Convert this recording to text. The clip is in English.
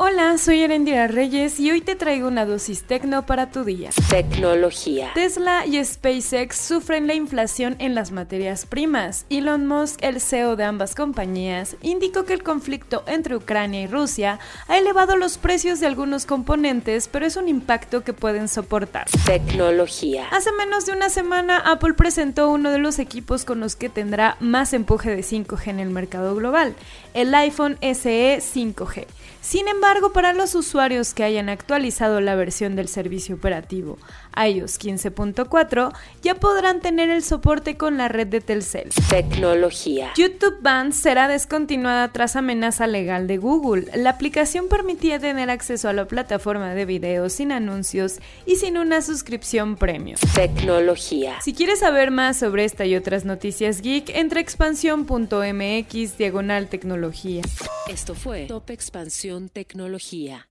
Hola, soy Erendira Reyes y hoy te traigo una dosis tecno para tu día. Tecnología. Tesla y SpaceX sufren la inflación en las materias primas. Elon Musk, el CEO de ambas compañías, indicó que el conflicto entre Ucrania y Rusia ha elevado los precios de algunos componentes, pero es un impacto que pueden soportar. Tecnología. Hace menos de una semana, Apple presentó uno de los equipos con los que tendrá más empuje de 5G en el mercado global, el iPhone SE 5G. Sin embargo, para los usuarios que hayan actualizado la versión del servicio operativo iOS 15.4, ya podrán tener el soporte con la red de Telcel. Tecnología. YouTube Band será descontinuada tras amenaza legal de Google. La aplicación permitía tener acceso a la plataforma de videos sin anuncios y sin una suscripción premium. Tecnología. Si quieres saber más sobre esta y otras noticias geek, entra a expansión.mx diagonal tecnología. Esto fue Top Expansión Tecnología.